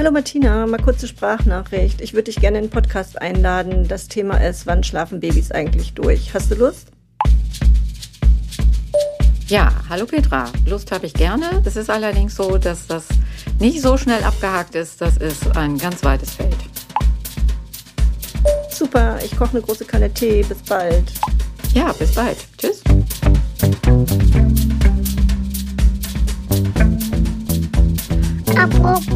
Hallo Martina, mal kurze Sprachnachricht. Ich würde dich gerne in den Podcast einladen. Das Thema ist, wann schlafen Babys eigentlich durch? Hast du Lust? Ja, hallo Petra. Lust habe ich gerne. Es ist allerdings so, dass das nicht so schnell abgehakt ist. Das ist ein ganz weites Feld. Super, ich koche eine große Kanne Tee. Bis bald. Ja, bis bald. Tschüss. Apropos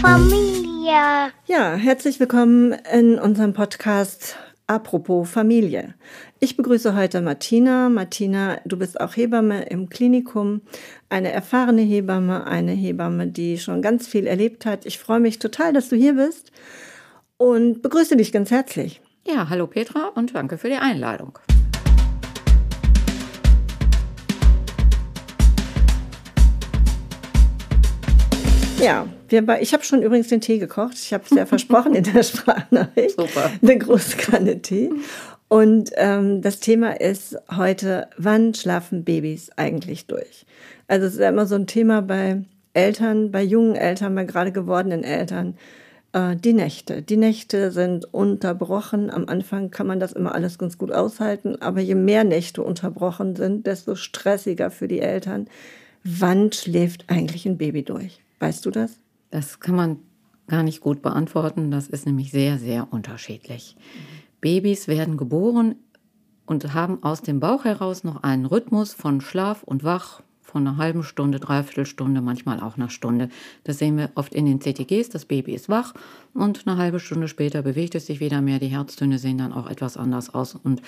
Familie. Ja, herzlich willkommen in unserem Podcast Apropos Familie. Ich begrüße heute Martina. Martina, du bist auch Hebamme im Klinikum, eine erfahrene Hebamme, eine Hebamme, die schon ganz viel erlebt hat. Ich freue mich total, dass du hier bist und begrüße dich ganz herzlich. Ja, hallo Petra und danke für die Einladung. Ja, wir, ich habe schon übrigens den Tee gekocht. Ich habe es ja versprochen in der Sprachnachricht. Super. Eine große Kanne Tee. Und ähm, das Thema ist heute, wann schlafen Babys eigentlich durch? Also es ist ja immer so ein Thema bei Eltern, bei jungen Eltern, bei gerade gewordenen Eltern. Äh, die Nächte. Die Nächte sind unterbrochen. Am Anfang kann man das immer alles ganz gut aushalten. Aber je mehr Nächte unterbrochen sind, desto stressiger für die Eltern. Wann schläft eigentlich ein Baby durch? Weißt du das? Das kann man gar nicht gut beantworten. Das ist nämlich sehr, sehr unterschiedlich. Babys werden geboren und haben aus dem Bauch heraus noch einen Rhythmus von Schlaf und Wach von einer halben Stunde, dreiviertel Stunde, manchmal auch einer Stunde. Das sehen wir oft in den CTGs. Das Baby ist wach und eine halbe Stunde später bewegt es sich wieder mehr. Die Herztöne sehen dann auch etwas anders aus und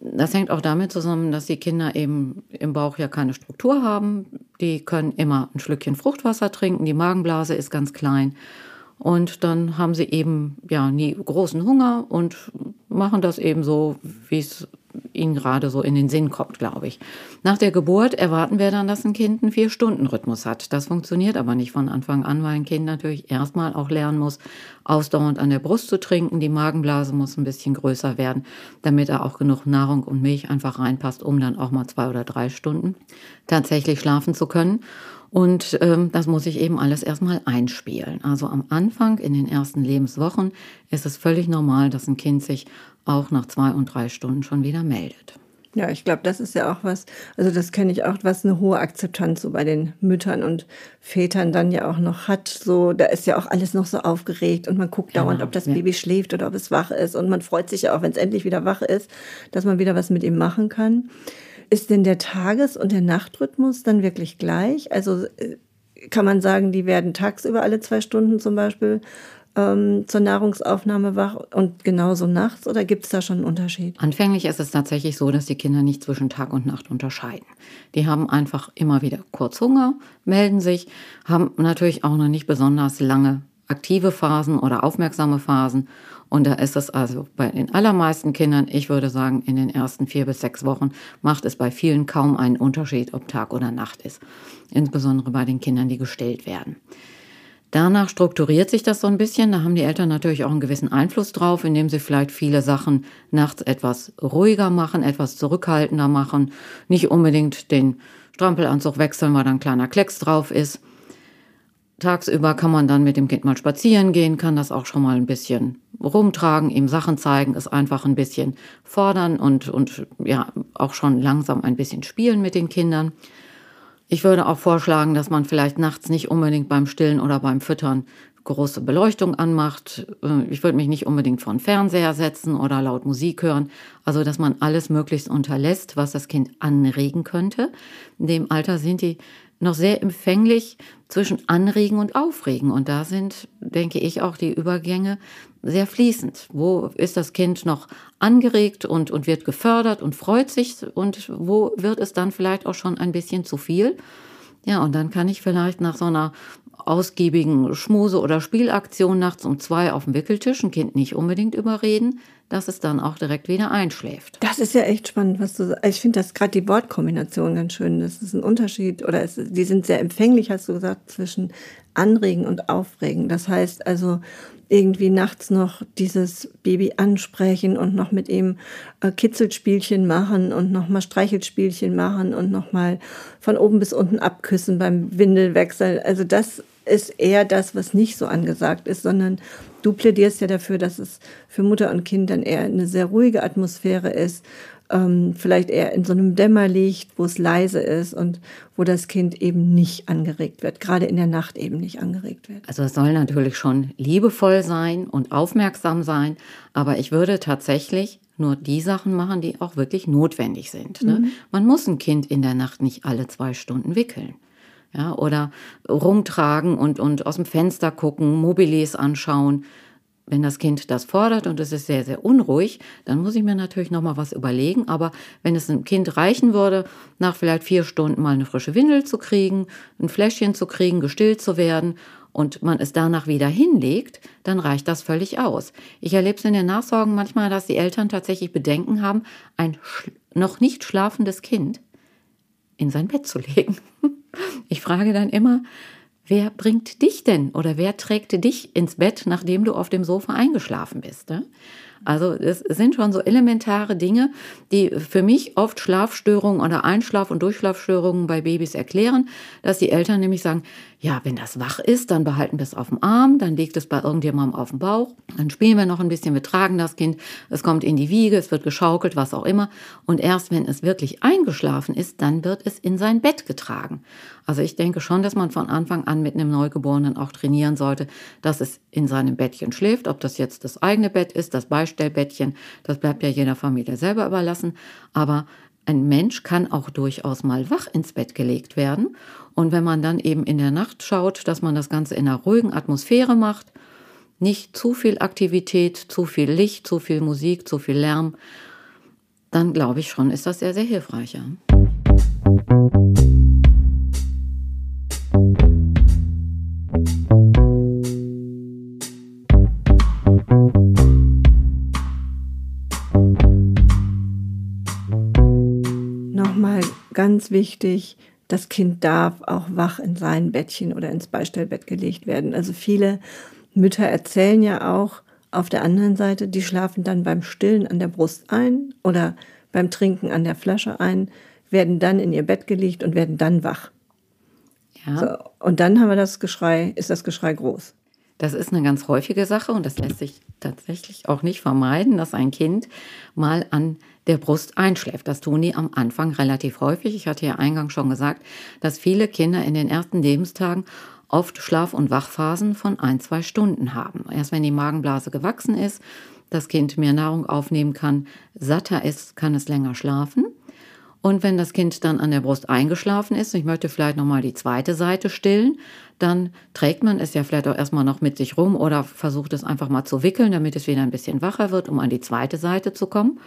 das hängt auch damit zusammen, dass die Kinder eben im Bauch ja keine Struktur haben. Die können immer ein Schlückchen Fruchtwasser trinken, die Magenblase ist ganz klein. Und dann haben sie eben ja nie großen Hunger und machen das eben so, wie es ihnen gerade so in den Sinn kommt, glaube ich. Nach der Geburt erwarten wir dann, dass ein Kind einen Vier-Stunden-Rhythmus hat. Das funktioniert aber nicht von Anfang an, weil ein Kind natürlich erstmal auch lernen muss, ausdauernd an der Brust zu trinken. Die Magenblase muss ein bisschen größer werden, damit da auch genug Nahrung und Milch einfach reinpasst, um dann auch mal zwei oder drei Stunden tatsächlich schlafen zu können. Und ähm, das muss ich eben alles erstmal einspielen. Also am Anfang, in den ersten Lebenswochen, ist es völlig normal, dass ein Kind sich auch nach zwei und drei Stunden schon wieder meldet. Ja, ich glaube, das ist ja auch was, also das kenne ich auch, was eine hohe Akzeptanz so bei den Müttern und Vätern dann ja auch noch hat. So, da ist ja auch alles noch so aufgeregt und man guckt genau, dauernd, ob das ja. Baby schläft oder ob es wach ist. Und man freut sich ja auch, wenn es endlich wieder wach ist, dass man wieder was mit ihm machen kann. Ist denn der Tages- und der Nachtrhythmus dann wirklich gleich? Also äh, kann man sagen, die werden tagsüber alle zwei Stunden zum Beispiel ähm, zur Nahrungsaufnahme wach und genauso nachts oder gibt es da schon einen Unterschied? Anfänglich ist es tatsächlich so, dass die Kinder nicht zwischen Tag und Nacht unterscheiden. Die haben einfach immer wieder kurz Hunger, melden sich, haben natürlich auch noch nicht besonders lange aktive Phasen oder aufmerksame Phasen und da ist es also bei den allermeisten Kindern, ich würde sagen, in den ersten vier bis sechs Wochen macht es bei vielen kaum einen Unterschied, ob Tag oder Nacht ist. Insbesondere bei den Kindern, die gestillt werden. Danach strukturiert sich das so ein bisschen. Da haben die Eltern natürlich auch einen gewissen Einfluss drauf, indem sie vielleicht viele Sachen nachts etwas ruhiger machen, etwas zurückhaltender machen, nicht unbedingt den Strampelanzug wechseln, weil da ein kleiner Klecks drauf ist. Tagsüber kann man dann mit dem Kind mal spazieren gehen, kann das auch schon mal ein bisschen rumtragen, ihm Sachen zeigen, es einfach ein bisschen fordern und, und ja, auch schon langsam ein bisschen spielen mit den Kindern. Ich würde auch vorschlagen, dass man vielleicht nachts nicht unbedingt beim Stillen oder beim Füttern große Beleuchtung anmacht. Äh, ich würde mich nicht unbedingt vor den Fernseher setzen oder laut Musik hören. Also, dass man alles möglichst unterlässt, was das Kind anregen könnte. In dem Alter sind die noch sehr empfänglich zwischen Anregen und Aufregen. Und da sind, denke ich, auch die Übergänge sehr fließend. Wo ist das Kind noch angeregt und, und wird gefördert und freut sich und wo wird es dann vielleicht auch schon ein bisschen zu viel? Ja, und dann kann ich vielleicht nach so einer ausgiebigen Schmuse- oder Spielaktion nachts um zwei auf dem Wickeltisch ein Kind nicht unbedingt überreden, dass es dann auch direkt wieder einschläft. Das ist ja echt spannend, was du sagst. Ich finde das gerade die Wortkombination ganz schön. Das ist ein Unterschied oder es, die sind sehr empfänglich, hast du gesagt, zwischen Anregen und Aufregen. Das heißt also, irgendwie nachts noch dieses Baby ansprechen und noch mit ihm äh, Kitzelspielchen machen und nochmal Streichelspielchen machen und nochmal von oben bis unten abküssen beim Windelwechsel. Also das ist eher das, was nicht so angesagt ist, sondern du plädierst ja dafür, dass es für Mutter und Kind dann eher eine sehr ruhige Atmosphäre ist, ähm, vielleicht eher in so einem Dämmerlicht, wo es leise ist und wo das Kind eben nicht angeregt wird, gerade in der Nacht eben nicht angeregt wird. Also es soll natürlich schon liebevoll sein und aufmerksam sein, aber ich würde tatsächlich nur die Sachen machen, die auch wirklich notwendig sind. Ne? Mhm. Man muss ein Kind in der Nacht nicht alle zwei Stunden wickeln. Ja, oder rumtragen und, und aus dem Fenster gucken, Mobiles anschauen. Wenn das Kind das fordert und es ist sehr, sehr unruhig, dann muss ich mir natürlich nochmal was überlegen. Aber wenn es einem Kind reichen würde, nach vielleicht vier Stunden mal eine frische Windel zu kriegen, ein Fläschchen zu kriegen, gestillt zu werden und man es danach wieder hinlegt, dann reicht das völlig aus. Ich erlebe es in den Nachsorgen manchmal, dass die Eltern tatsächlich Bedenken haben, ein noch nicht schlafendes Kind in sein Bett zu legen. Ich frage dann immer, wer bringt dich denn oder wer trägt dich ins Bett, nachdem du auf dem Sofa eingeschlafen bist? Ne? Also es sind schon so elementare Dinge, die für mich oft Schlafstörungen oder Einschlaf- und Durchschlafstörungen bei Babys erklären, dass die Eltern nämlich sagen, ja, wenn das wach ist, dann behalten wir es auf dem Arm, dann legt es bei irgendjemandem auf dem Bauch, dann spielen wir noch ein bisschen, wir tragen das Kind, es kommt in die Wiege, es wird geschaukelt, was auch immer. Und erst wenn es wirklich eingeschlafen ist, dann wird es in sein Bett getragen. Also ich denke schon, dass man von Anfang an mit einem Neugeborenen auch trainieren sollte, dass es in seinem Bettchen schläft, ob das jetzt das eigene Bett ist, das Beistellbettchen, das bleibt ja jeder Familie selber überlassen. Aber ein Mensch kann auch durchaus mal wach ins Bett gelegt werden. Und wenn man dann eben in der Nacht schaut, dass man das Ganze in einer ruhigen Atmosphäre macht, nicht zu viel Aktivität, zu viel Licht, zu viel Musik, zu viel Lärm, dann glaube ich schon, ist das sehr, sehr hilfreich. Ja. Ganz wichtig, das Kind darf auch wach in sein Bettchen oder ins Beistellbett gelegt werden. Also viele Mütter erzählen ja auch auf der anderen Seite, die schlafen dann beim Stillen an der Brust ein oder beim Trinken an der Flasche ein, werden dann in ihr Bett gelegt und werden dann wach. Ja. So, und dann haben wir das Geschrei, ist das Geschrei groß. Das ist eine ganz häufige Sache und das lässt sich tatsächlich auch nicht vermeiden, dass ein Kind mal an der Brust einschläft. Das tun die am Anfang relativ häufig. Ich hatte ja eingangs schon gesagt, dass viele Kinder in den ersten Lebenstagen oft Schlaf- und Wachphasen von ein, zwei Stunden haben. Erst wenn die Magenblase gewachsen ist, das Kind mehr Nahrung aufnehmen kann, satter ist, kann es länger schlafen. Und wenn das Kind dann an der Brust eingeschlafen ist, ich möchte vielleicht nochmal die zweite Seite stillen, dann trägt man es ja vielleicht auch erstmal noch mit sich rum oder versucht es einfach mal zu wickeln, damit es wieder ein bisschen wacher wird, um an die zweite Seite zu kommen.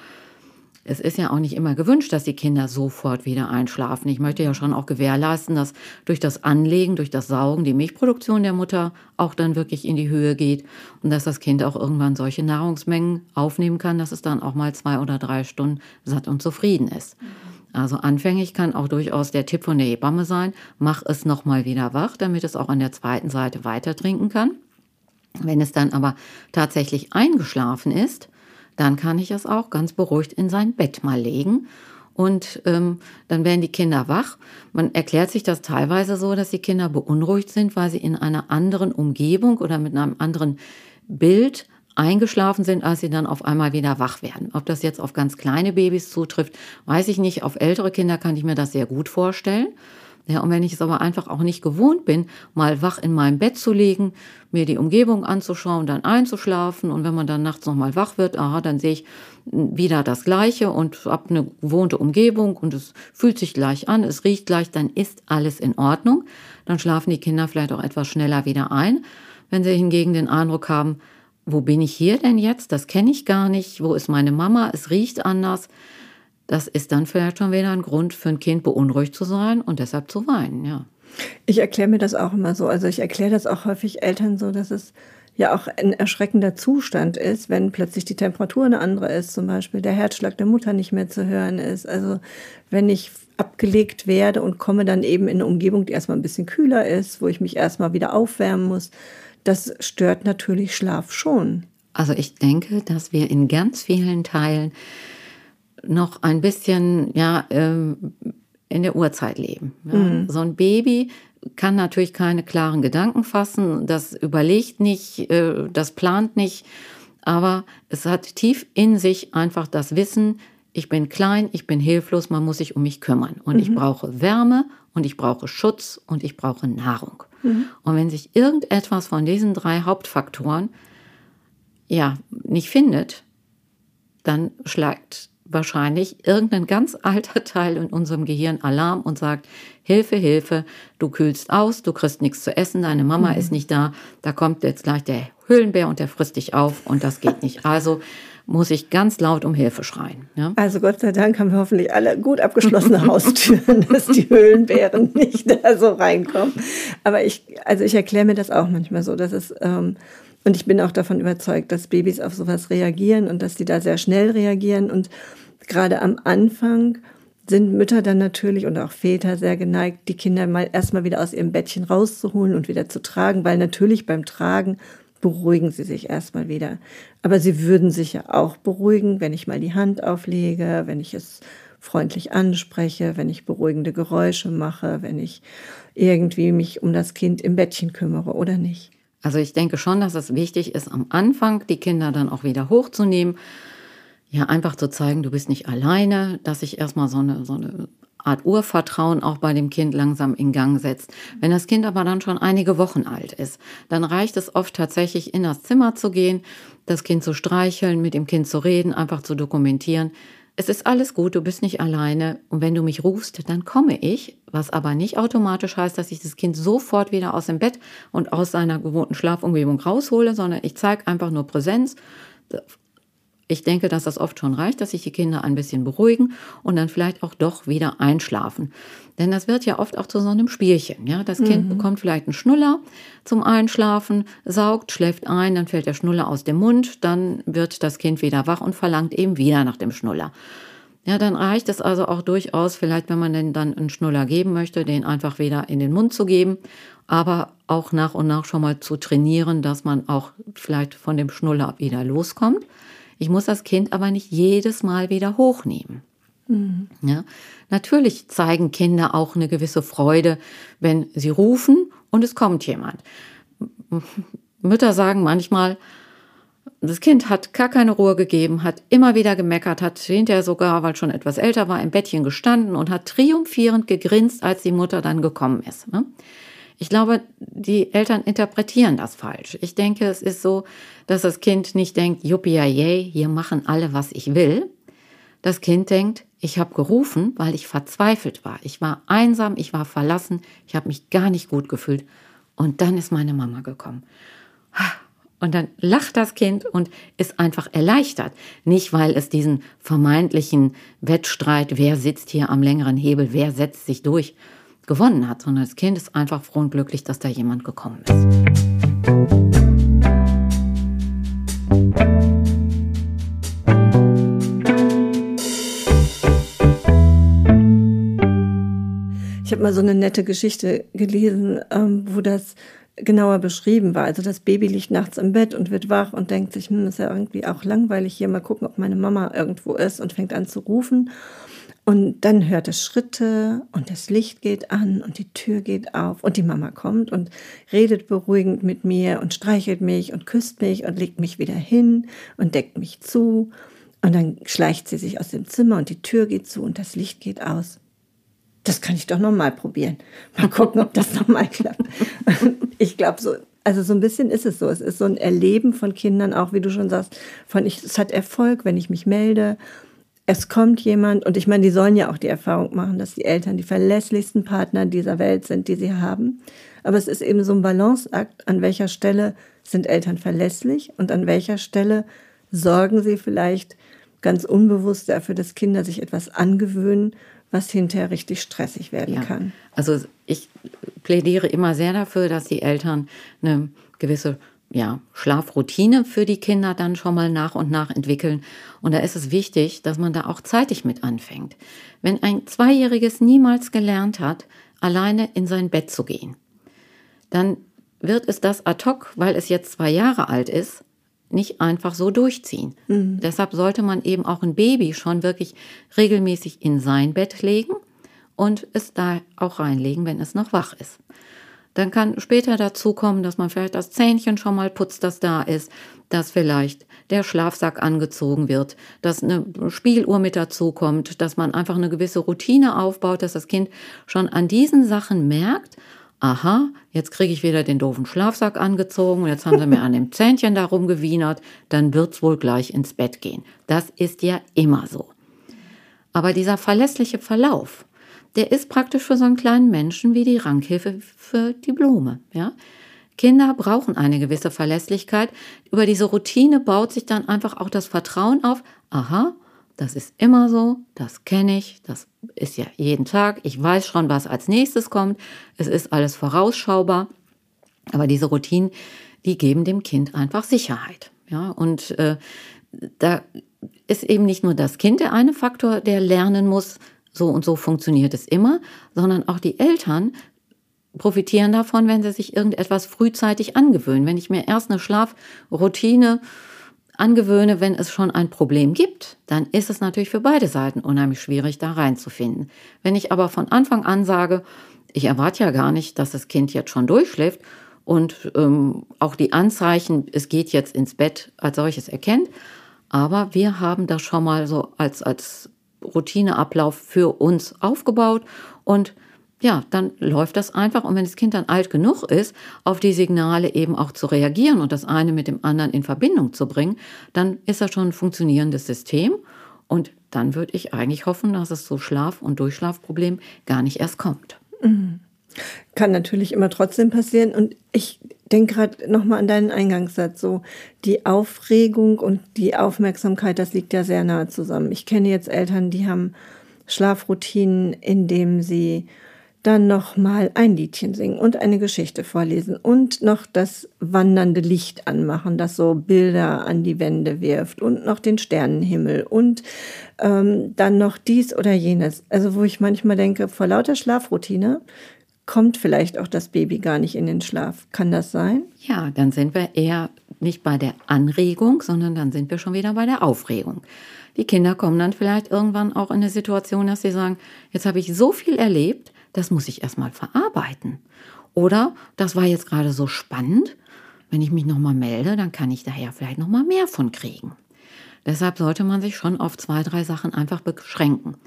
Es ist ja auch nicht immer gewünscht, dass die Kinder sofort wieder einschlafen. Ich möchte ja schon auch gewährleisten, dass durch das Anlegen, durch das Saugen die Milchproduktion der Mutter auch dann wirklich in die Höhe geht und dass das Kind auch irgendwann solche Nahrungsmengen aufnehmen kann, dass es dann auch mal zwei oder drei Stunden satt und zufrieden ist. Also anfänglich kann auch durchaus der Tipp von der Hebamme sein, mach es nochmal wieder wach, damit es auch an der zweiten Seite weiter trinken kann. Wenn es dann aber tatsächlich eingeschlafen ist, dann kann ich es auch ganz beruhigt in sein Bett mal legen. Und ähm, dann werden die Kinder wach. Man erklärt sich das teilweise so, dass die Kinder beunruhigt sind, weil sie in einer anderen Umgebung oder mit einem anderen Bild eingeschlafen sind, als sie dann auf einmal wieder wach werden. Ob das jetzt auf ganz kleine Babys zutrifft, weiß ich nicht. Auf ältere Kinder kann ich mir das sehr gut vorstellen. Ja, und wenn ich es aber einfach auch nicht gewohnt bin, mal wach in meinem Bett zu liegen, mir die Umgebung anzuschauen, dann einzuschlafen und wenn man dann nachts nochmal wach wird, aha, dann sehe ich wieder das Gleiche und habe eine gewohnte Umgebung und es fühlt sich gleich an, es riecht gleich, dann ist alles in Ordnung. Dann schlafen die Kinder vielleicht auch etwas schneller wieder ein. Wenn sie hingegen den Eindruck haben, wo bin ich hier denn jetzt? Das kenne ich gar nicht. Wo ist meine Mama? Es riecht anders. Das ist dann vielleicht schon wieder ein Grund für ein Kind beunruhigt zu sein und deshalb zu weinen, ja. Ich erkläre mir das auch immer so. Also ich erkläre das auch häufig Eltern so, dass es ja auch ein erschreckender Zustand ist, wenn plötzlich die Temperatur eine andere ist, zum Beispiel der Herzschlag der Mutter nicht mehr zu hören ist. Also wenn ich abgelegt werde und komme dann eben in eine Umgebung, die erstmal ein bisschen kühler ist, wo ich mich erstmal wieder aufwärmen muss, das stört natürlich Schlaf schon. Also ich denke, dass wir in ganz vielen Teilen noch ein bisschen ja ähm, in der Urzeit leben. Ja. Mhm. So ein Baby kann natürlich keine klaren Gedanken fassen, das überlegt nicht, äh, das plant nicht, aber es hat tief in sich einfach das Wissen, ich bin klein, ich bin hilflos, man muss sich um mich kümmern. Und mhm. ich brauche Wärme und ich brauche Schutz und ich brauche Nahrung. Mhm. Und wenn sich irgendetwas von diesen drei Hauptfaktoren ja nicht findet, dann schlägt wahrscheinlich irgendein ganz alter Teil in unserem Gehirn Alarm und sagt, Hilfe, Hilfe, du kühlst aus, du kriegst nichts zu essen, deine Mama mhm. ist nicht da, da kommt jetzt gleich der Höhlenbär und der frisst dich auf und das geht nicht. Also muss ich ganz laut um Hilfe schreien. Ja? Also Gott sei Dank haben wir hoffentlich alle gut abgeschlossene Haustüren, dass die Höhlenbären nicht da so reinkommen. Aber ich, also ich erkläre mir das auch manchmal so, dass es ähm, und ich bin auch davon überzeugt, dass Babys auf sowas reagieren und dass die da sehr schnell reagieren. Und gerade am Anfang sind Mütter dann natürlich und auch Väter sehr geneigt, die Kinder mal erstmal wieder aus ihrem Bettchen rauszuholen und wieder zu tragen, weil natürlich beim Tragen beruhigen sie sich erstmal wieder. Aber sie würden sich ja auch beruhigen, wenn ich mal die Hand auflege, wenn ich es freundlich anspreche, wenn ich beruhigende Geräusche mache, wenn ich irgendwie mich um das Kind im Bettchen kümmere oder nicht. Also ich denke schon, dass es wichtig ist, am Anfang die Kinder dann auch wieder hochzunehmen. Ja, einfach zu zeigen, du bist nicht alleine, dass ich erstmal so eine, so eine Art Urvertrauen auch bei dem Kind langsam in Gang setzt. Wenn das Kind aber dann schon einige Wochen alt ist, dann reicht es oft tatsächlich in das Zimmer zu gehen, das Kind zu streicheln, mit dem Kind zu reden, einfach zu dokumentieren. Es ist alles gut, du bist nicht alleine. Und wenn du mich rufst, dann komme ich, was aber nicht automatisch heißt, dass ich das Kind sofort wieder aus dem Bett und aus seiner gewohnten Schlafumgebung raushole, sondern ich zeige einfach nur Präsenz, ich denke, dass das oft schon reicht, dass sich die Kinder ein bisschen beruhigen und dann vielleicht auch doch wieder einschlafen. Denn das wird ja oft auch zu so einem Spielchen. Ja, das Kind mhm. bekommt vielleicht einen Schnuller zum Einschlafen, saugt, schläft ein, dann fällt der Schnuller aus dem Mund, dann wird das Kind wieder wach und verlangt eben wieder nach dem Schnuller. Ja, dann reicht es also auch durchaus, vielleicht wenn man denn dann einen Schnuller geben möchte, den einfach wieder in den Mund zu geben, aber auch nach und nach schon mal zu trainieren, dass man auch vielleicht von dem Schnuller wieder loskommt. Ich muss das Kind aber nicht jedes Mal wieder hochnehmen. Mhm. Ja, natürlich zeigen Kinder auch eine gewisse Freude, wenn sie rufen und es kommt jemand. Mütter sagen manchmal, das Kind hat gar keine Ruhe gegeben, hat immer wieder gemeckert, hat hinterher sogar, weil schon etwas älter war, im Bettchen gestanden und hat triumphierend gegrinst, als die Mutter dann gekommen ist. Ich glaube, die Eltern interpretieren das falsch. Ich denke, es ist so, dass das Kind nicht denkt, juppie, hier machen alle, was ich will. Das Kind denkt, ich habe gerufen, weil ich verzweifelt war. Ich war einsam, ich war verlassen, ich habe mich gar nicht gut gefühlt. Und dann ist meine Mama gekommen. Und dann lacht das Kind und ist einfach erleichtert. Nicht, weil es diesen vermeintlichen Wettstreit, wer sitzt hier am längeren Hebel, wer setzt sich durch, gewonnen hat, sondern das Kind ist einfach froh und glücklich, dass da jemand gekommen ist. Ich habe mal so eine nette Geschichte gelesen, ähm, wo das genauer beschrieben war. Also das Baby liegt nachts im Bett und wird wach und denkt sich, hm, ist ja irgendwie auch langweilig hier, mal gucken, ob meine Mama irgendwo ist und fängt an zu rufen. Und dann hört es Schritte und das Licht geht an und die Tür geht auf und die Mama kommt und redet beruhigend mit mir und streichelt mich und küsst mich und legt mich wieder hin und deckt mich zu. Und dann schleicht sie sich aus dem Zimmer und die Tür geht zu und das Licht geht aus. Das kann ich doch nochmal probieren. Mal gucken, ob das nochmal klappt. Ich glaube so, also so ein bisschen ist es so. Es ist so ein Erleben von Kindern, auch wie du schon sagst, von ich, es hat Erfolg, wenn ich mich melde es kommt jemand, und ich meine, die sollen ja auch die Erfahrung machen, dass die Eltern die verlässlichsten Partner dieser Welt sind, die sie haben. Aber es ist eben so ein Balanceakt, an welcher Stelle sind Eltern verlässlich und an welcher Stelle sorgen sie vielleicht ganz unbewusst dafür, dass Kinder sich etwas angewöhnen, was hinterher richtig stressig werden ja. kann. Also ich plädiere immer sehr dafür, dass die Eltern eine gewisse ja, Schlafroutine für die Kinder dann schon mal nach und nach entwickeln. Und da ist es wichtig, dass man da auch zeitig mit anfängt. Wenn ein Zweijähriges niemals gelernt hat, alleine in sein Bett zu gehen, dann wird es das ad hoc, weil es jetzt zwei Jahre alt ist, nicht einfach so durchziehen. Mhm. Deshalb sollte man eben auch ein Baby schon wirklich regelmäßig in sein Bett legen und es da auch reinlegen, wenn es noch wach ist. Dann kann später dazu kommen, dass man vielleicht das Zähnchen schon mal putzt, das da ist, dass vielleicht der Schlafsack angezogen wird, dass eine Spieluhr mit dazu kommt, dass man einfach eine gewisse Routine aufbaut, dass das Kind schon an diesen Sachen merkt, aha, jetzt kriege ich wieder den doofen Schlafsack angezogen und jetzt haben sie mir an dem Zähnchen darum gewienert, dann wird's wohl gleich ins Bett gehen. Das ist ja immer so. Aber dieser verlässliche Verlauf, der ist praktisch für so einen kleinen Menschen wie die Rankhilfe für die Blume. Ja? Kinder brauchen eine gewisse Verlässlichkeit. Über diese Routine baut sich dann einfach auch das Vertrauen auf. Aha, das ist immer so, das kenne ich, das ist ja jeden Tag. Ich weiß schon, was als nächstes kommt. Es ist alles vorausschaubar. Aber diese Routinen, die geben dem Kind einfach Sicherheit. Ja, und äh, da ist eben nicht nur das Kind der eine Faktor, der lernen muss, so und so funktioniert es immer, sondern auch die Eltern profitieren davon, wenn sie sich irgendetwas frühzeitig angewöhnen. Wenn ich mir erst eine Schlafroutine angewöhne, wenn es schon ein Problem gibt, dann ist es natürlich für beide Seiten unheimlich schwierig, da reinzufinden. Wenn ich aber von Anfang an sage, ich erwarte ja gar nicht, dass das Kind jetzt schon durchschläft und ähm, auch die Anzeichen, es geht jetzt ins Bett als solches erkennt, aber wir haben das schon mal so als, als Routineablauf für uns aufgebaut und ja, dann läuft das einfach. Und wenn das Kind dann alt genug ist, auf die Signale eben auch zu reagieren und das eine mit dem anderen in Verbindung zu bringen, dann ist das schon ein funktionierendes System. Und dann würde ich eigentlich hoffen, dass es so Schlaf- und Durchschlafproblem gar nicht erst kommt. Mhm. Kann natürlich immer trotzdem passieren. Und ich denke gerade nochmal an deinen Eingangssatz. So die Aufregung und die Aufmerksamkeit, das liegt ja sehr nahe zusammen. Ich kenne jetzt Eltern, die haben Schlafroutinen, indem sie dann noch mal ein Liedchen singen und eine Geschichte vorlesen und noch das wandernde Licht anmachen, das so Bilder an die Wände wirft und noch den Sternenhimmel und ähm, dann noch dies oder jenes. Also wo ich manchmal denke, vor lauter Schlafroutine kommt vielleicht auch das Baby gar nicht in den Schlaf. Kann das sein? Ja, dann sind wir eher nicht bei der Anregung, sondern dann sind wir schon wieder bei der Aufregung. Die Kinder kommen dann vielleicht irgendwann auch in eine Situation, dass sie sagen, jetzt habe ich so viel erlebt, das muss ich erstmal verarbeiten. Oder das war jetzt gerade so spannend, wenn ich mich nochmal melde, dann kann ich daher vielleicht nochmal mehr von kriegen. Deshalb sollte man sich schon auf zwei, drei Sachen einfach beschränken.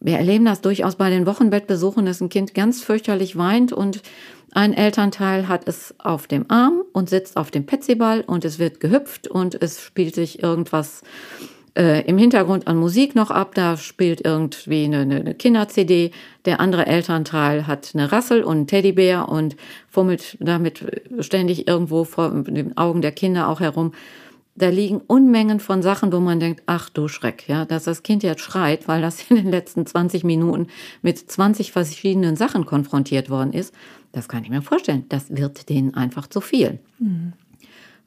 Wir erleben das durchaus bei den Wochenbettbesuchen, dass ein Kind ganz fürchterlich weint und ein Elternteil hat es auf dem Arm und sitzt auf dem Petsyball und es wird gehüpft und es spielt sich irgendwas äh, im Hintergrund an Musik noch ab. Da spielt irgendwie eine, eine Kinder-CD. Der andere Elternteil hat eine Rassel und einen Teddybär und fummelt damit ständig irgendwo vor den Augen der Kinder auch herum da liegen Unmengen von Sachen, wo man denkt, ach du Schreck, ja, dass das Kind jetzt schreit, weil das in den letzten 20 Minuten mit 20 verschiedenen Sachen konfrontiert worden ist, das kann ich mir vorstellen. Das wird denen einfach zu viel. Mhm.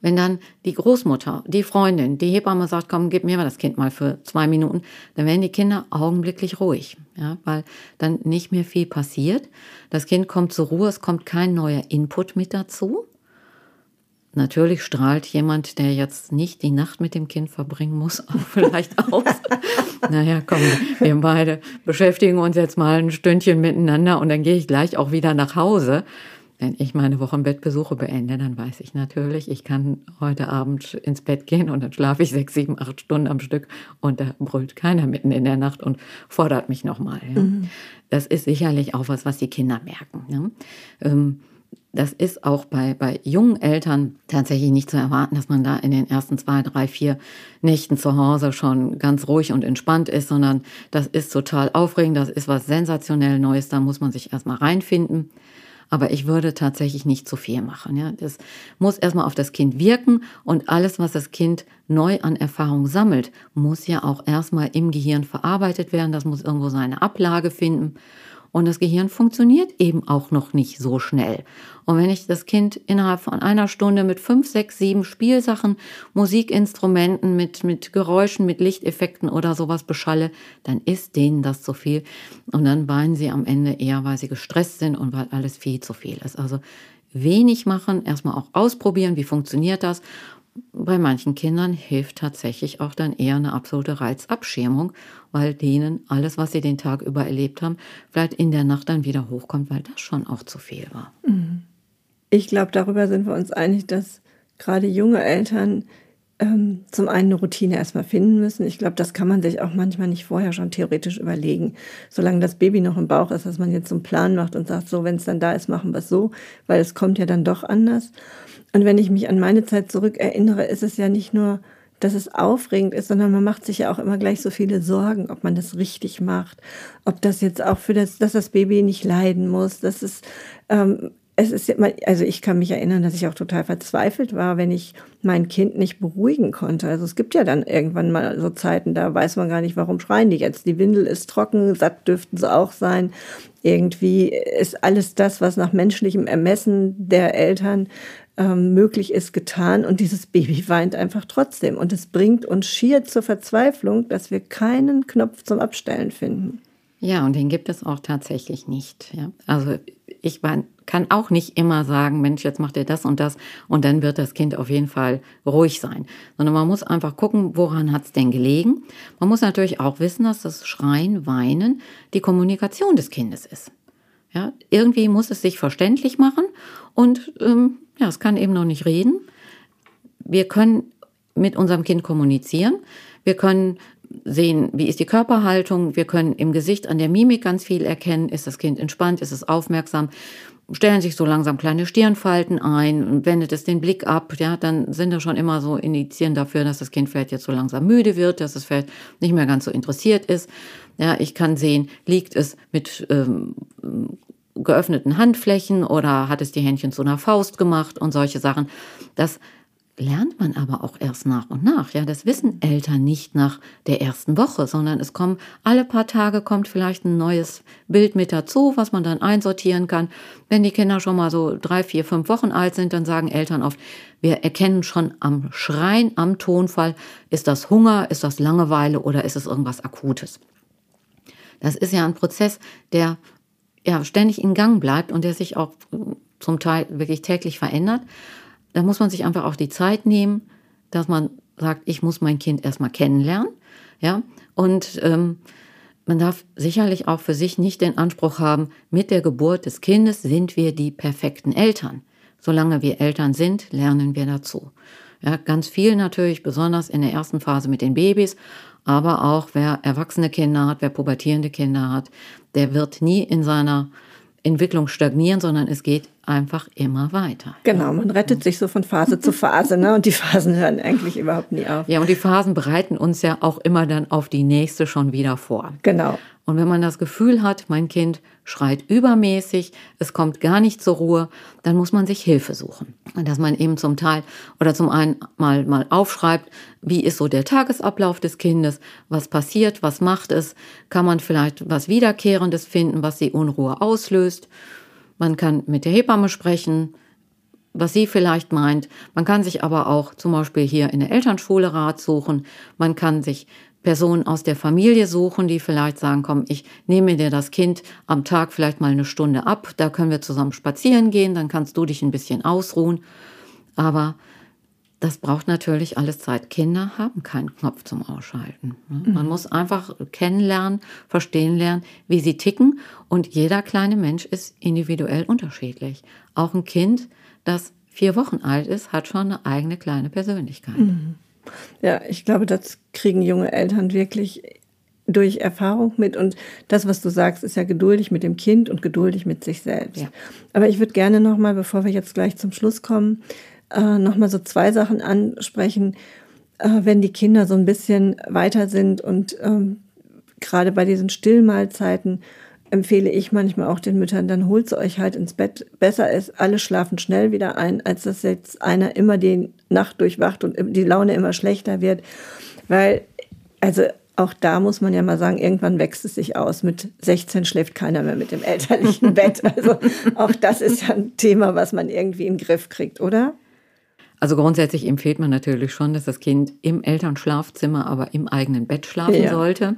Wenn dann die Großmutter, die Freundin, die Hebamme sagt, komm, gib mir mal das Kind mal für zwei Minuten, dann werden die Kinder augenblicklich ruhig, ja, weil dann nicht mehr viel passiert. Das Kind kommt zur Ruhe, es kommt kein neuer Input mit dazu. Natürlich strahlt jemand, der jetzt nicht die Nacht mit dem Kind verbringen muss, auch vielleicht aus. naja, komm, wir beide beschäftigen uns jetzt mal ein Stündchen miteinander und dann gehe ich gleich auch wieder nach Hause. Wenn ich meine Wochenbettbesuche beende, dann weiß ich natürlich, ich kann heute Abend ins Bett gehen und dann schlafe ich sechs, sieben, acht Stunden am Stück und da brüllt keiner mitten in der Nacht und fordert mich nochmal. Ja. Mhm. Das ist sicherlich auch was, was die Kinder merken. Ja. Ähm, das ist auch bei, bei jungen Eltern tatsächlich nicht zu erwarten, dass man da in den ersten zwei, drei, vier Nächten zu Hause schon ganz ruhig und entspannt ist, sondern das ist total aufregend, das ist was sensationell Neues, da muss man sich erstmal reinfinden. Aber ich würde tatsächlich nicht zu viel machen. Ja. Das muss erstmal auf das Kind wirken und alles, was das Kind neu an Erfahrung sammelt, muss ja auch erstmal im Gehirn verarbeitet werden. Das muss irgendwo seine Ablage finden. Und das Gehirn funktioniert eben auch noch nicht so schnell. Und wenn ich das Kind innerhalb von einer Stunde mit fünf, sechs, sieben Spielsachen, Musikinstrumenten, mit, mit Geräuschen, mit Lichteffekten oder sowas beschalle, dann ist denen das zu viel. Und dann weinen sie am Ende eher, weil sie gestresst sind und weil alles viel zu viel ist. Also wenig machen, erstmal auch ausprobieren, wie funktioniert das. Bei manchen Kindern hilft tatsächlich auch dann eher eine absolute Reizabschirmung, weil denen alles, was sie den Tag über erlebt haben, vielleicht in der Nacht dann wieder hochkommt, weil das schon auch zu viel war. Ich glaube, darüber sind wir uns einig, dass gerade junge Eltern ähm, zum einen eine Routine erstmal finden müssen. Ich glaube, das kann man sich auch manchmal nicht vorher schon theoretisch überlegen. Solange das Baby noch im Bauch ist, dass man jetzt so einen Plan macht und sagt, so, wenn es dann da ist, machen wir es so, weil es kommt ja dann doch anders. Und wenn ich mich an meine Zeit zurück erinnere, ist es ja nicht nur, dass es aufregend ist, sondern man macht sich ja auch immer gleich so viele Sorgen, ob man das richtig macht, ob das jetzt auch für das, dass das Baby nicht leiden muss, dass es ähm, es ist also ich kann mich erinnern, dass ich auch total verzweifelt war, wenn ich mein Kind nicht beruhigen konnte. Also es gibt ja dann irgendwann mal so Zeiten, da weiß man gar nicht, warum schreien die jetzt. Die Windel ist trocken, satt dürften sie auch sein. Irgendwie ist alles das, was nach menschlichem Ermessen der Eltern ähm, möglich ist, getan und dieses Baby weint einfach trotzdem. Und es bringt uns schier zur Verzweiflung, dass wir keinen Knopf zum Abstellen finden. Ja, und den gibt es auch tatsächlich nicht. Ja. Also ich kann auch nicht immer sagen, Mensch, jetzt macht ihr das und das und dann wird das Kind auf jeden Fall ruhig sein. Sondern man muss einfach gucken, woran hat es denn gelegen. Man muss natürlich auch wissen, dass das Schreien, Weinen die Kommunikation des Kindes ist. Ja, irgendwie muss es sich verständlich machen und ähm, ja, es kann eben noch nicht reden. Wir können mit unserem Kind kommunizieren. Wir können sehen, wie ist die Körperhaltung. Wir können im Gesicht an der Mimik ganz viel erkennen. Ist das Kind entspannt? Ist es aufmerksam? Stellen sich so langsam kleine Stirnfalten ein wendet es den Blick ab. Ja, dann sind da schon immer so Indizien dafür, dass das Kind vielleicht jetzt so langsam müde wird, dass es vielleicht nicht mehr ganz so interessiert ist. Ja, ich kann sehen, liegt es mit ähm, geöffneten Handflächen oder hat es die Händchen zu einer Faust gemacht und solche Sachen. Das lernt man aber auch erst nach und nach. Ja, das wissen Eltern nicht nach der ersten Woche, sondern es kommen alle paar Tage kommt vielleicht ein neues Bild mit dazu, was man dann einsortieren kann. Wenn die Kinder schon mal so drei, vier, fünf Wochen alt sind, dann sagen Eltern oft, wir erkennen schon am Schreien, am Tonfall, ist das Hunger, ist das Langeweile oder ist es irgendwas Akutes. Das ist ja ein Prozess, der ja ständig in Gang bleibt und der sich auch zum Teil wirklich täglich verändert da muss man sich einfach auch die Zeit nehmen, dass man sagt, ich muss mein Kind erstmal kennenlernen. Ja, und ähm, man darf sicherlich auch für sich nicht den Anspruch haben, mit der Geburt des Kindes sind wir die perfekten Eltern. Solange wir Eltern sind, lernen wir dazu. Ja, ganz viel natürlich, besonders in der ersten Phase mit den Babys, aber auch wer erwachsene Kinder hat, wer pubertierende Kinder hat, der wird nie in seiner Entwicklung stagnieren, sondern es geht einfach immer weiter. Genau, man rettet sich so von Phase zu Phase, ne? Und die Phasen hören eigentlich überhaupt nie auf. Ja, und die Phasen bereiten uns ja auch immer dann auf die nächste schon wieder vor. Genau. Und wenn man das Gefühl hat, mein Kind schreit übermäßig, es kommt gar nicht zur Ruhe, dann muss man sich Hilfe suchen. Und dass man eben zum Teil oder zum einen mal, mal aufschreibt, wie ist so der Tagesablauf des Kindes, was passiert, was macht es, kann man vielleicht was Wiederkehrendes finden, was die Unruhe auslöst. Man kann mit der Hebamme sprechen, was sie vielleicht meint. Man kann sich aber auch zum Beispiel hier in der Elternschule Rat suchen. Man kann sich Personen aus der Familie suchen, die vielleicht sagen, komm, ich nehme dir das Kind am Tag vielleicht mal eine Stunde ab, da können wir zusammen spazieren gehen, dann kannst du dich ein bisschen ausruhen. Aber das braucht natürlich alles Zeit. Kinder haben keinen Knopf zum Ausschalten. Ne? Man muss einfach kennenlernen, verstehen lernen, wie sie ticken. Und jeder kleine Mensch ist individuell unterschiedlich. Auch ein Kind, das vier Wochen alt ist, hat schon eine eigene kleine Persönlichkeit. Mhm. Ja, ich glaube, das kriegen junge Eltern wirklich durch Erfahrung mit. Und das, was du sagst, ist ja geduldig mit dem Kind und geduldig mit sich selbst. Ja. Aber ich würde gerne nochmal, bevor wir jetzt gleich zum Schluss kommen, äh, nochmal so zwei Sachen ansprechen. Äh, wenn die Kinder so ein bisschen weiter sind und ähm, gerade bei diesen Stillmahlzeiten empfehle ich manchmal auch den Müttern, dann holt sie euch halt ins Bett. Besser ist, alle schlafen schnell wieder ein, als dass jetzt einer immer die Nacht durchwacht und die Laune immer schlechter wird. Weil, also auch da muss man ja mal sagen, irgendwann wächst es sich aus. Mit 16 schläft keiner mehr mit dem elterlichen Bett. Also auch das ist ja ein Thema, was man irgendwie in den Griff kriegt, oder? Also grundsätzlich empfiehlt man natürlich schon, dass das Kind im Elternschlafzimmer, aber im eigenen Bett schlafen ja. sollte.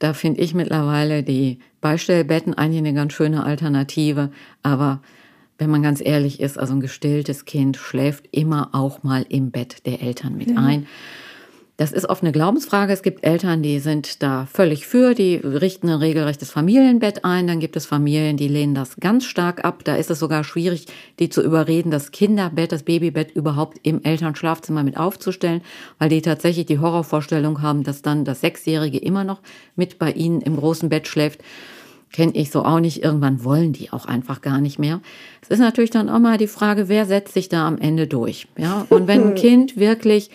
Da finde ich mittlerweile die Beistellbetten eigentlich eine ganz schöne Alternative. Aber wenn man ganz ehrlich ist, also ein gestilltes Kind schläft immer auch mal im Bett der Eltern mit ein. Das ist oft eine Glaubensfrage. Es gibt Eltern, die sind da völlig für, die richten ein regelrechtes Familienbett ein. Dann gibt es Familien, die lehnen das ganz stark ab. Da ist es sogar schwierig, die zu überreden, das Kinderbett, das Babybett überhaupt im Elternschlafzimmer mit aufzustellen, weil die tatsächlich die Horrorvorstellung haben, dass dann das Sechsjährige immer noch mit bei ihnen im großen Bett schläft kenne ich so auch nicht. Irgendwann wollen die auch einfach gar nicht mehr. Es ist natürlich dann auch mal die Frage, wer setzt sich da am Ende durch? Ja, und wenn ein Kind wirklich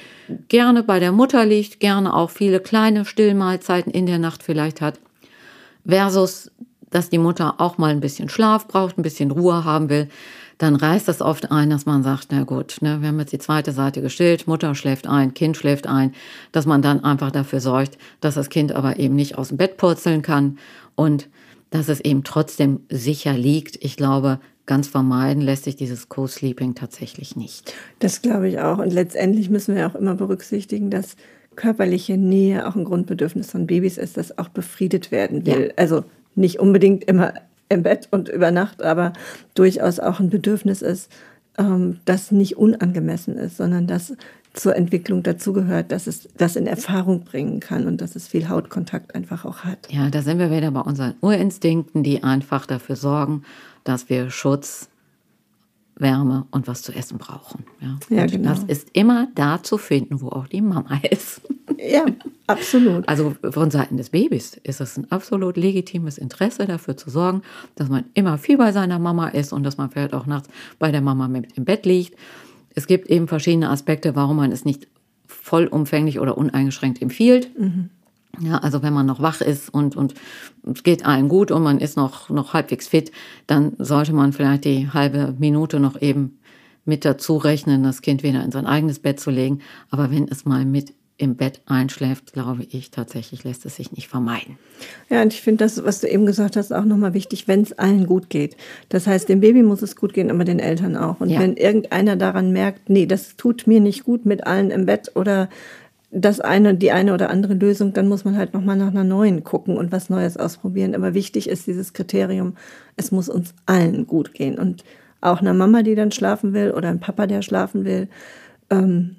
gerne bei der Mutter liegt, gerne auch viele kleine Stillmahlzeiten in der Nacht vielleicht hat, versus, dass die Mutter auch mal ein bisschen Schlaf braucht, ein bisschen Ruhe haben will, dann reißt das oft ein, dass man sagt, na gut, ne, wir haben jetzt die zweite Seite gestillt, Mutter schläft ein, Kind schläft ein, dass man dann einfach dafür sorgt, dass das Kind aber eben nicht aus dem Bett purzeln kann und dass es eben trotzdem sicher liegt. Ich glaube, ganz vermeiden lässt sich dieses Co-Sleeping tatsächlich nicht. Das glaube ich auch. Und letztendlich müssen wir auch immer berücksichtigen, dass körperliche Nähe auch ein Grundbedürfnis von Babys ist, das auch befriedet werden will. Ja. Also nicht unbedingt immer im Bett und über Nacht, aber durchaus auch ein Bedürfnis ist, ähm, das nicht unangemessen ist, sondern das zur Entwicklung dazugehört, dass es das in Erfahrung bringen kann und dass es viel Hautkontakt einfach auch hat. Ja, da sind wir wieder bei unseren Urinstinkten, die einfach dafür sorgen, dass wir Schutz, Wärme und was zu essen brauchen. Ja, ja genau. Das ist immer da zu finden, wo auch die Mama ist. Ja, absolut. Also von Seiten des Babys ist es ein absolut legitimes Interesse, dafür zu sorgen, dass man immer viel bei seiner Mama ist und dass man vielleicht auch nachts bei der Mama mit im Bett liegt es gibt eben verschiedene Aspekte, warum man es nicht vollumfänglich oder uneingeschränkt empfiehlt. Mhm. Ja, also wenn man noch wach ist und, und es geht allen gut und man ist noch, noch halbwegs fit, dann sollte man vielleicht die halbe Minute noch eben mit dazu rechnen, das Kind wieder in sein eigenes Bett zu legen. Aber wenn es mal mit im Bett einschläft, glaube ich tatsächlich, lässt es sich nicht vermeiden. Ja, und ich finde das, was du eben gesagt hast, auch nochmal wichtig, wenn es allen gut geht. Das heißt, dem Baby muss es gut gehen, aber den Eltern auch. Und ja. wenn irgendeiner daran merkt, nee, das tut mir nicht gut mit allen im Bett oder das eine, die eine oder andere Lösung, dann muss man halt nochmal nach einer neuen gucken und was Neues ausprobieren. Aber wichtig ist dieses Kriterium, es muss uns allen gut gehen. Und auch einer Mama, die dann schlafen will oder ein Papa, der schlafen will, ähm,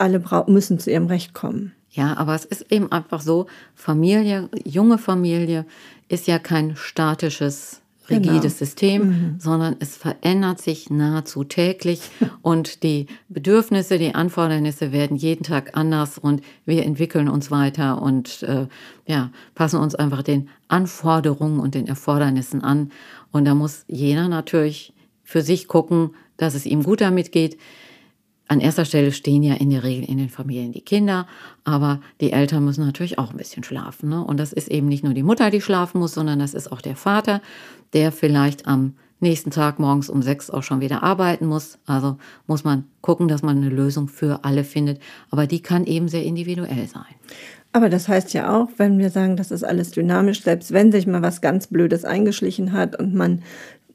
alle müssen zu ihrem Recht kommen. Ja, aber es ist eben einfach so, Familie, junge Familie ist ja kein statisches, rigides genau. System, mhm. sondern es verändert sich nahezu täglich und die Bedürfnisse, die Anfordernisse werden jeden Tag anders und wir entwickeln uns weiter und äh, ja, passen uns einfach den Anforderungen und den Erfordernissen an. Und da muss jeder natürlich für sich gucken, dass es ihm gut damit geht. An erster Stelle stehen ja in der Regel in den Familien die Kinder, aber die Eltern müssen natürlich auch ein bisschen schlafen. Ne? Und das ist eben nicht nur die Mutter, die schlafen muss, sondern das ist auch der Vater, der vielleicht am nächsten Tag morgens um sechs auch schon wieder arbeiten muss. Also muss man gucken, dass man eine Lösung für alle findet. Aber die kann eben sehr individuell sein. Aber das heißt ja auch, wenn wir sagen, das ist alles dynamisch, selbst wenn sich mal was ganz Blödes eingeschlichen hat und man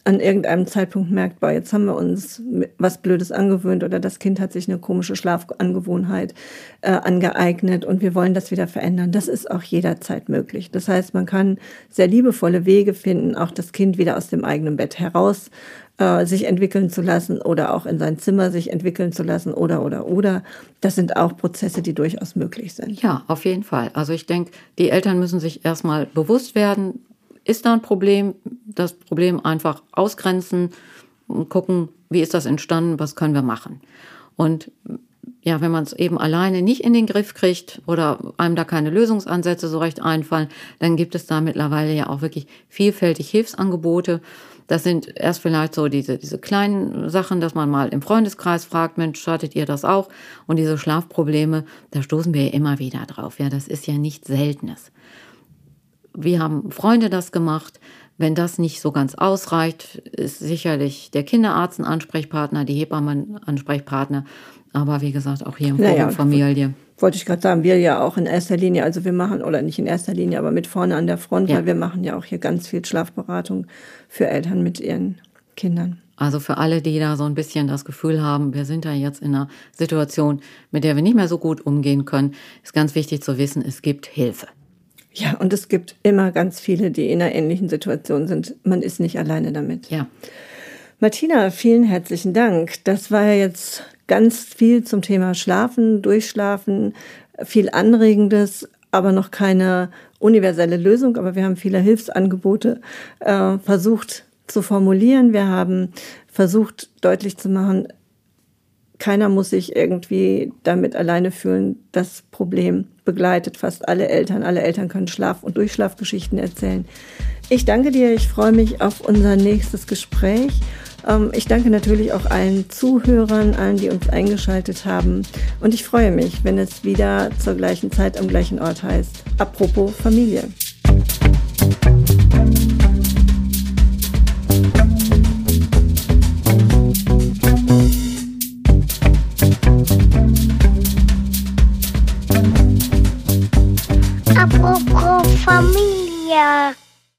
an irgendeinem Zeitpunkt merkt, boah, jetzt haben wir uns was Blödes angewöhnt oder das Kind hat sich eine komische Schlafangewohnheit äh, angeeignet und wir wollen das wieder verändern. Das ist auch jederzeit möglich. Das heißt, man kann sehr liebevolle Wege finden, auch das Kind wieder aus dem eigenen Bett heraus äh, sich entwickeln zu lassen oder auch in sein Zimmer sich entwickeln zu lassen oder oder oder. Das sind auch Prozesse, die durchaus möglich sind. Ja, auf jeden Fall. Also ich denke, die Eltern müssen sich erstmal bewusst werden, ist da ein Problem, das Problem einfach ausgrenzen und gucken, wie ist das entstanden, was können wir machen. Und ja, wenn man es eben alleine nicht in den Griff kriegt oder einem da keine Lösungsansätze so recht einfallen, dann gibt es da mittlerweile ja auch wirklich vielfältig Hilfsangebote. Das sind erst vielleicht so diese, diese kleinen Sachen, dass man mal im Freundeskreis fragt, Mensch, hattet ihr das auch? Und diese Schlafprobleme, da stoßen wir ja immer wieder drauf. Ja, das ist ja nichts Seltenes wie haben Freunde das gemacht? Wenn das nicht so ganz ausreicht, ist sicherlich der Kinderarzt ein Ansprechpartner, die Hebamme ein Ansprechpartner. Aber wie gesagt, auch hier im naja, Familie. Wollte ich gerade sagen, wir ja auch in erster Linie, also wir machen, oder nicht in erster Linie, aber mit vorne an der Front, ja. weil wir machen ja auch hier ganz viel Schlafberatung für Eltern mit ihren Kindern. Also für alle, die da so ein bisschen das Gefühl haben, wir sind da jetzt in einer Situation, mit der wir nicht mehr so gut umgehen können, ist ganz wichtig zu wissen, es gibt Hilfe. Ja, und es gibt immer ganz viele, die in einer ähnlichen Situation sind. Man ist nicht alleine damit. Ja. Martina, vielen herzlichen Dank. Das war ja jetzt ganz viel zum Thema Schlafen, Durchschlafen, viel Anregendes, aber noch keine universelle Lösung. Aber wir haben viele Hilfsangebote äh, versucht zu formulieren. Wir haben versucht deutlich zu machen, keiner muss sich irgendwie damit alleine fühlen. Das Problem begleitet fast alle Eltern. Alle Eltern können Schlaf- und Durchschlafgeschichten erzählen. Ich danke dir. Ich freue mich auf unser nächstes Gespräch. Ähm, ich danke natürlich auch allen Zuhörern, allen, die uns eingeschaltet haben. Und ich freue mich, wenn es wieder zur gleichen Zeit am gleichen Ort heißt. Apropos Familie. ゃー。